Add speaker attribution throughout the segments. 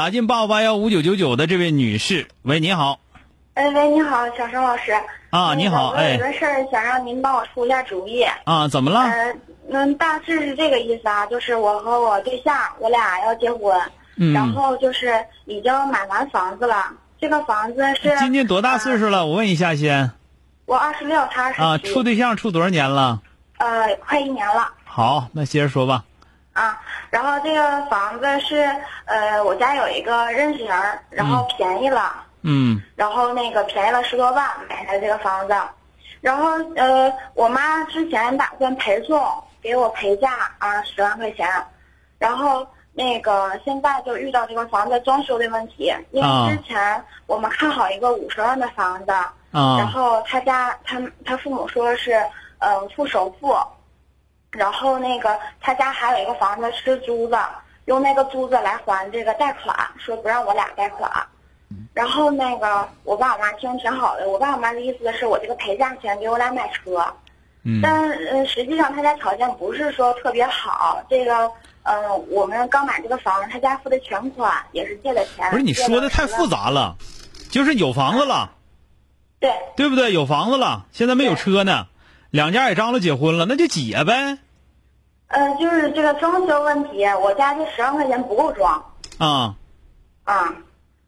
Speaker 1: 打进八五八幺五九九九的这位女士，喂，你好。
Speaker 2: 哎喂，你好，小生老师。
Speaker 1: 啊，你好，哎。
Speaker 2: 有个事儿想让您帮我出一下主意。
Speaker 1: 啊，怎么了？
Speaker 2: 呃，嗯，大致是这个意思啊，就是我和我对象，我俩要结婚，
Speaker 1: 嗯
Speaker 2: 然后就是已经买完房子了。这个房子是
Speaker 1: 今年多大岁数了？我问一下先。
Speaker 2: 我二十六，他二十
Speaker 1: 啊，处对象处多少年了？
Speaker 2: 呃，快一年了。
Speaker 1: 好，那接着说吧。
Speaker 2: 啊，然后这个房子是呃，我家有一个认识人，然后便宜了。
Speaker 1: 嗯。
Speaker 2: 然后那个便宜了十多万买的这个房子，然后呃，我妈之前打算陪送，给我陪嫁啊十万块钱，然后那个现在就遇到这个房子装修的问题，因
Speaker 1: 啊
Speaker 2: 为之前我们看好一个五十万的房子，然
Speaker 1: 啊
Speaker 2: 后他家他他父母说是呃付首付，然后那个他家还有一个房子是租的，用那个租子来还这个贷款，说不让我俩贷款。然后那个我爸我妈听挺好的，我爸我妈的意思是我这个陪嫁钱给我俩买车，
Speaker 1: 嗯
Speaker 2: 但呃实际上他家条件不是说特别好，这个呃我们刚买这个房，他家付的全款也是借的钱。
Speaker 1: 不是你说的太复
Speaker 2: 杂。
Speaker 1: 杂了，就是有房子了，
Speaker 2: 对，
Speaker 1: 对不对？有房子了，现在没有车呢，两家也张罗结婚了，那就结呗。
Speaker 2: 呃就是这个装修问题，我家这十万块钱不够装
Speaker 1: 啊
Speaker 2: 啊，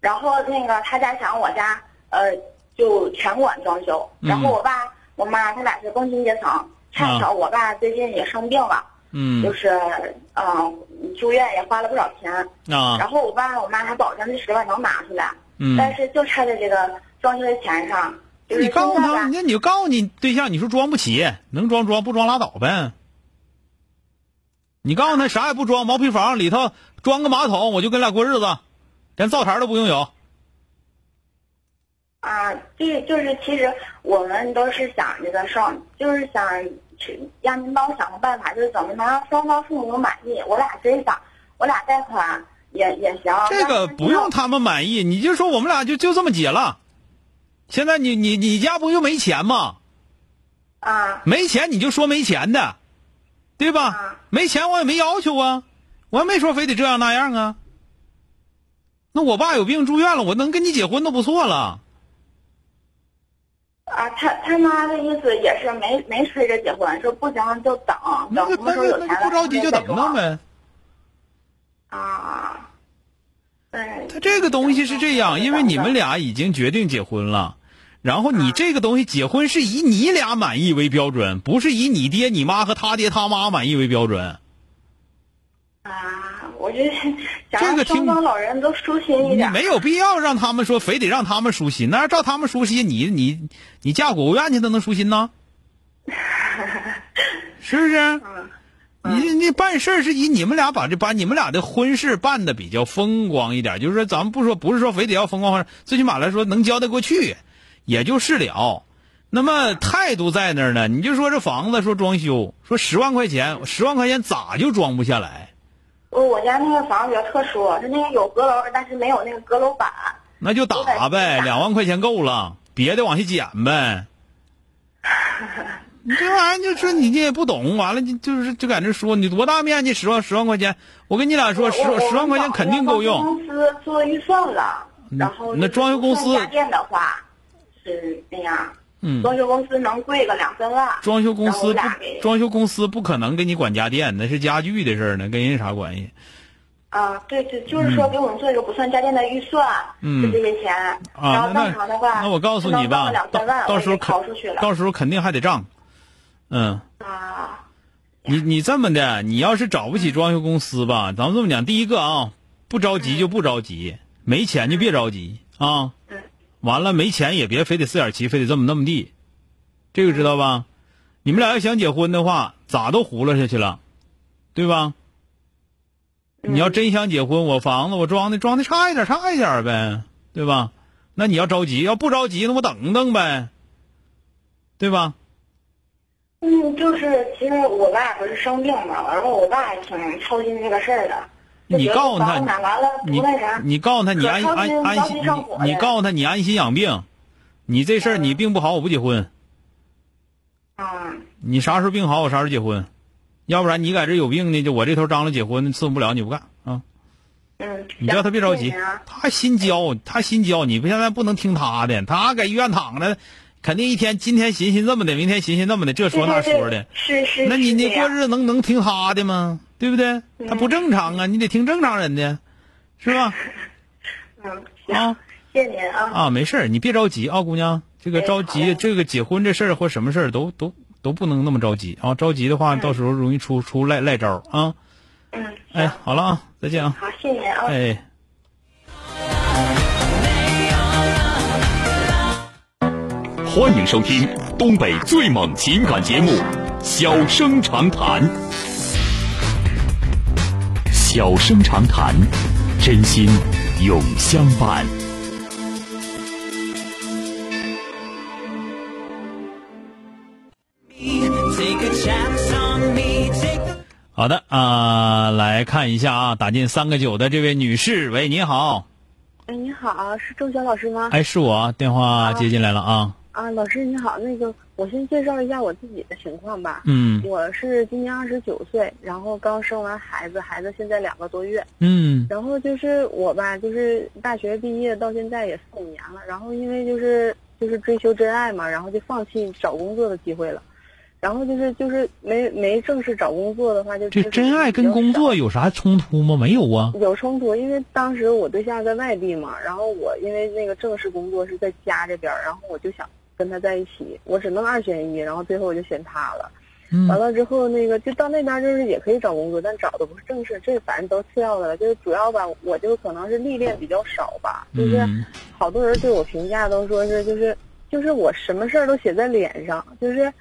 Speaker 2: 然后那个他家想我家呃就全管装修，
Speaker 1: 嗯
Speaker 2: 然后我爸我妈他俩是工薪阶层，恰巧我爸最近也生病了。
Speaker 1: 嗯
Speaker 2: 就是嗯、呃住院也花了不少钱，
Speaker 1: 啊
Speaker 2: 然后我爸我妈还保证这十万能拿出来，
Speaker 1: 嗯。
Speaker 2: 但是就差在这个装修的钱上。就是
Speaker 1: 你告诉他，那你就告诉你对象，你说装不起，能装装，不装拉倒呗。你告诉他啥也不装，毛坯房里头装个马桶，我就跟俩过日子，连灶台都不用有。
Speaker 2: 啊，这就是其实我们都是想这个双，就是想去让您帮我想个办法，就是怎么能让双方父母满意。我俩真想，我俩贷款也也行。
Speaker 1: 这个不用他们满意，你就说我们俩就就这么结了。现在你你你家不就没钱吗？
Speaker 2: 啊
Speaker 1: 没钱你就说没钱的，对吧
Speaker 2: 啊？
Speaker 1: 没钱我也没要求啊，我也没说非得这样那样啊。那我爸有病住院了，我能跟你结婚都不错了。
Speaker 2: 啊，他他妈的意思也是没没催着结婚，说不行就等
Speaker 1: 那就
Speaker 2: 等什么时候有钱了
Speaker 1: 那就不着急就等等
Speaker 2: 等
Speaker 1: 呗。
Speaker 2: 啊，对，
Speaker 1: 他这个东西是这样，因为你们俩已经决定结婚了，然后你这个东西结婚是以你俩满意为标准，不是以你爹、你妈和他爹他妈满意为标准。
Speaker 2: 啊，我觉得想
Speaker 1: 这个听
Speaker 2: 让双方老人都舒心一
Speaker 1: 你
Speaker 2: 点。
Speaker 1: 没有必要让他们说非得让他们舒心，那要照他们舒心，你你你嫁国务院去都能舒心呢？是不是？
Speaker 2: 嗯
Speaker 1: 你你办事儿是以你们俩把这把你们俩的婚事办的比较风光一点，就是说咱们不说不是说非得要风光最起码来说能交代过去，也就是了。那么态度在那儿呢，你就说这房子说装修，说十万块钱，十万块钱咋就装不下来？
Speaker 2: 我我家那个房子比较特殊，是那个有阁楼，但是没有那个阁楼板。
Speaker 1: 那就打呗，两万块钱够了，别的往下减呗。你这玩意儿就说你这也不懂，完了就就是就在那说你多大面积十万十万块钱，我跟你俩说十十万块钱肯定够用。
Speaker 2: 公司做预算了，然后
Speaker 1: 那装修公司
Speaker 2: 不算家电的话是那样，
Speaker 1: 嗯，
Speaker 2: 装修公司能贵个两三万。
Speaker 1: 装修公司装修公司不可能给你管家电，那是家具的事儿呢，跟人啥关系？
Speaker 2: 啊，对对，就是说给我们做一个不算家电的预算，
Speaker 1: 嗯
Speaker 2: 就这些钱。然
Speaker 1: 啊，
Speaker 2: 后
Speaker 1: 那
Speaker 2: 正常的话，
Speaker 1: 那我告诉你吧，到到时候
Speaker 2: 我就掏
Speaker 1: 肯
Speaker 2: 出去了。
Speaker 1: 到时候肯定还得账，嗯。
Speaker 2: 啊，
Speaker 1: 你你这么的，你要是找不起装修公司吧，咱们这么讲，第一个啊，不着急就不着急，没钱就别着急啊。
Speaker 2: 嗯
Speaker 1: 完了没钱也别非得四点七，非得这么那么地，这个知道吧？你们俩要想结婚的话，咋都糊了下去了，对吧？你要真想结婚，我房子我装的装的差一点差一点呗，对吧？那你要着急，要不着急，那我等等呗，对吧？
Speaker 2: 嗯，就是其实我爸不是生病嘛，然后我爸也挺操心这个事儿的。
Speaker 1: 你告诉他你你告诉他你安安安心你你告诉他你安心养病，你这事儿你病不好我不结婚，
Speaker 2: 啊，
Speaker 1: 你啥时候病好我啥时候结婚，要不然你在这有病呢，就我这头张罗结婚伺候不了你不干啊，
Speaker 2: 嗯，
Speaker 1: 你叫他别着急他心焦他心焦，你不现在不能听他的，他搁医院躺着，肯定一天今天寻思这么的，明天寻思那么的，这说那说的，
Speaker 2: 是是。
Speaker 1: 那你你过日子能能听他的吗？对不对？他不正常啊，你得听正常人的，是吧？
Speaker 2: 嗯，行，
Speaker 1: 啊。
Speaker 2: 谢谢您啊。
Speaker 1: 啊，没事儿，你别着急啊，姑娘，这个着急，
Speaker 2: 嘞
Speaker 1: 这个结婚这事儿或什么事儿都都都不能那么着急啊，着急的话，到时候容易出出赖赖招啊。
Speaker 2: 嗯，
Speaker 1: 哎，，好了啊，再见啊，
Speaker 2: 好，谢谢您啊。
Speaker 1: 哎。
Speaker 3: 欢迎收听东北最猛情感节目《小生长谈》。小声长谈，真心永相伴。
Speaker 1: 好的啊、来看一下啊，打进三个九的这位女士，喂，你好，
Speaker 4: 哎，你好，是周晓老师吗？
Speaker 1: 哎，是我，电话接进来了啊，
Speaker 4: 啊，老师你好，那个我先介绍一下我自己的情况吧。
Speaker 1: 嗯
Speaker 4: 我是今年二十九岁，然后刚生完孩子，孩子现在两个多月。
Speaker 1: 嗯
Speaker 4: 然后就是我吧，就是大学毕业到现在也四五年了，然后因为就是就是追求真爱嘛，然后就放弃找工作的机会了。然后就是就是没没正式找工作的话，就
Speaker 1: 这
Speaker 4: 就是
Speaker 1: 真爱跟工作有啥冲突吗？没有啊
Speaker 4: 有冲突，因为当时我对象在外地嘛，然后我因为那个正式工作是在家这边，然后我就想跟他在一起，我只能二选一，然后最后我就选他了。
Speaker 1: 嗯
Speaker 4: 完了之后，那个就到那边就是也可以找工作，但找的不是正式，这反正都次要的了。就是主要吧，我就可能是历练比较少吧，就是
Speaker 1: 嗯
Speaker 4: 好多人对我评价都说是就是就是我什么事儿都写在脸上，就是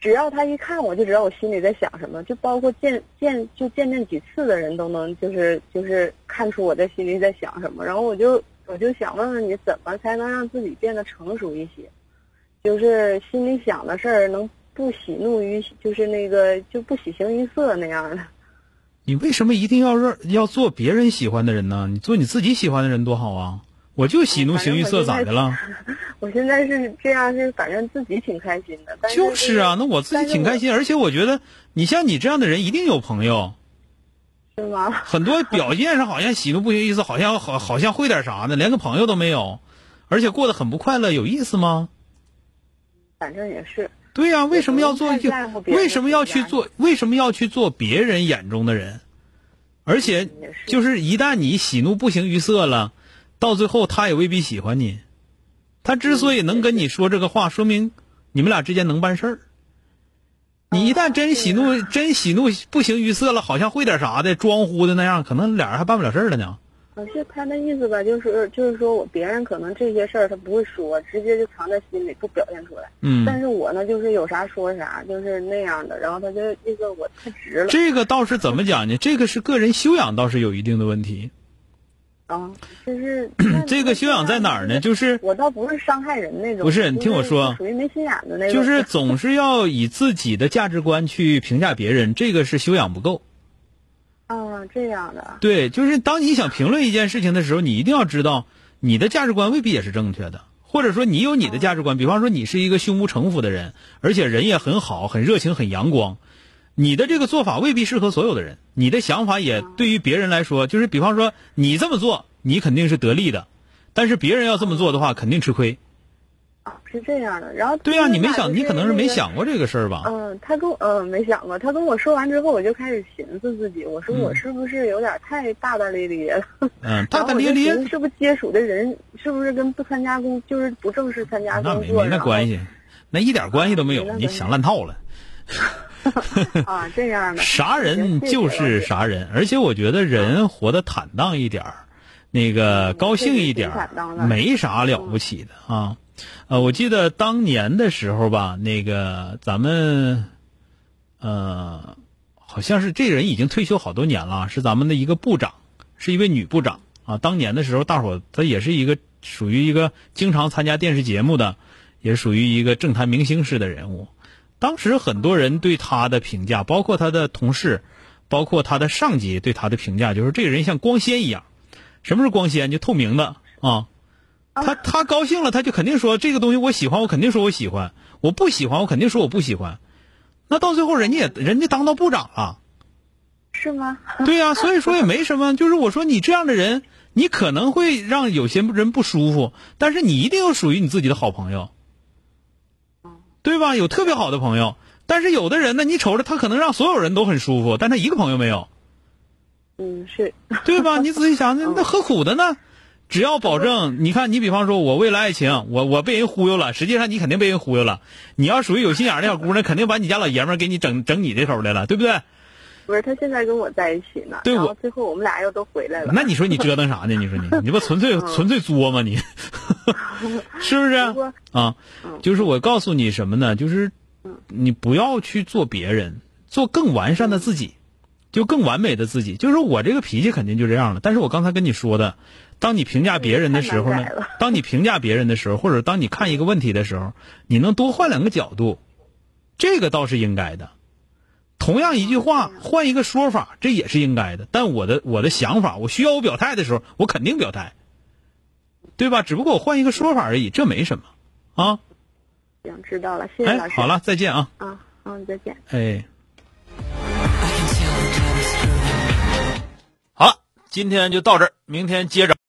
Speaker 4: 只要他一看我就知道我心里在想什么，就包括见见就见面几次的人都能就是就是看出我在心里在想什么。然后我就我就想问问你，怎么才能让自己变得成熟一些？就是心里想的事儿能不喜怒于，就是那个就不喜形于色那样的。
Speaker 1: 你为什么一定要让要做别人喜欢的人呢？你做你自己喜欢的人多好啊！我就喜怒形于色，咋的了？
Speaker 4: 我现在是这样，是反正自己挺开心的。但是
Speaker 1: 就是啊，那我自己挺开。心，而且我觉得你像你这样的人一定有朋友。
Speaker 4: 是是吗？
Speaker 1: 很多表现上好像喜怒不形于色，好像好好像会点啥呢，连个朋友都没有，而且过得很不快乐，有意思吗？
Speaker 4: 反正也是。
Speaker 1: 对呀、为什么要做为什么要去做为什么要去做别人眼中的人？而且就是一旦你喜怒不形于色了，到最后他也未必喜欢你。他之所以能跟你说这个话，说明你们俩之间能办事儿。你一旦真喜怒真喜怒不形于色了，好像会点啥的，装乎的那样，可能俩人还办不了事儿了呢。
Speaker 4: 可是他的意思吧，就是就是说我别人可能这些事儿他不会说，直接就藏在心里不表现出来。
Speaker 1: 嗯，
Speaker 4: 但是我呢，就是有啥说啥，就是那样的。然后他就意思我太直了
Speaker 1: 这个倒是怎么讲呢？这个是个人修养，倒是有一定的问题。
Speaker 4: 啊，就是
Speaker 1: 这个修养在哪儿呢？就是
Speaker 4: 我倒不是伤害人那种，
Speaker 1: 不是你听我说
Speaker 4: 属于没心眼的那种。
Speaker 1: 就是总是要以自己的价值观去评价别人，这个是修养不够。
Speaker 4: 啊，这样的。
Speaker 1: 对，就是当你想评论一件事情的时候，你一定要知道你的价值观未必也是正确的，或者说你有你的价值观。比方说你是一个胸无城府的人，而且人也很好、很热情、很阳光，你的这个做法未必适合所有的人，你的想法也对于别人来说，就是比方说你这么做，你肯定是得利的，但是别人要这么做的话，肯定吃亏。
Speaker 4: 啊，是这样的。然后
Speaker 1: 对呀、
Speaker 4: 他
Speaker 1: 你没想，你可能是没想过这个事儿吧？
Speaker 4: 嗯，他跟我嗯没想过，他跟我说完之后，我就开始寻思自己，我说
Speaker 1: 嗯
Speaker 4: 我是不是有点太大大咧咧了？
Speaker 1: 嗯，大大咧咧
Speaker 4: 是不是接触的人是不是跟不参加工就是不正式参加工作？
Speaker 1: 没那关系，那一点关系都没有
Speaker 4: 没，
Speaker 1: 你想烂套了。
Speaker 4: 啊，这样的
Speaker 1: 啥人就是啥人，而且我觉得人活得坦荡一点儿，那个高兴一点儿没啥了不起的啊。呃，我记得当年的时候吧，那个咱们，呃，好像是这人已经退休好多年了，是咱们的一个部长，是一位女部长啊。当年的时候，大伙儿她也是一个属于一个经常参加电视节目的，也属于一个政坛明星式的人物。当时很多人对她的评价，包括她的同事，包括她的上级对她的评价，就是这个人像光纤一样。什么是光纤？就透明的啊。他他高兴了，他就肯定说这个东西我喜欢，我肯定说我喜欢；我不喜欢，我肯定说我不喜欢。那到最后，人家也人家当到部长了，
Speaker 4: 是吗？
Speaker 1: 对呀、所以说也没什么。就是我说你这样的人，你可能会让有些人不舒服，但是你一定有属于你自己的好朋友，对吧？有特别好的朋友，但是有的人呢，你瞅着他可能让所有人都很舒服，但他一个朋友没有，
Speaker 4: 嗯，是
Speaker 1: 对吧？你仔细想，那 那何苦的呢？只要保证，你看，你比方说，我为了爱情，我我被人忽悠了，实际上你肯定被人忽悠了。你要属于有心眼儿的小姑娘，肯定把你家老爷们儿给你整整你这头来了，对不对？
Speaker 4: 不是他现在跟我在一起呢？
Speaker 1: 对我
Speaker 4: 最后我们俩又都回来了。
Speaker 1: 那你说你折腾啥呢？你说你，你不纯粹纯粹作吗？你 是不是啊？就是我告诉你什么呢？就是你不要去做别人，做更完善的自己，就更完美的自己。就是我这个脾气肯定就这样了。但是我刚才跟你说的，当你评价别人的时候呢当你评价别人的时候，或者当你看一个问题的时候，你能多换两个角度，这个倒是应该的。同样一句话，换一个说法，这也是应该的。但我的我的想法，我需要我表态的时候，我肯定表态，对吧？只不过我换一个说法而已，这没什么啊。
Speaker 4: 行，知道了，谢谢老
Speaker 1: 哎，
Speaker 4: 师。
Speaker 1: 好了，再见啊。
Speaker 4: 啊，嗯，再见。
Speaker 1: 哎，好了，今天就到这儿，明天接着。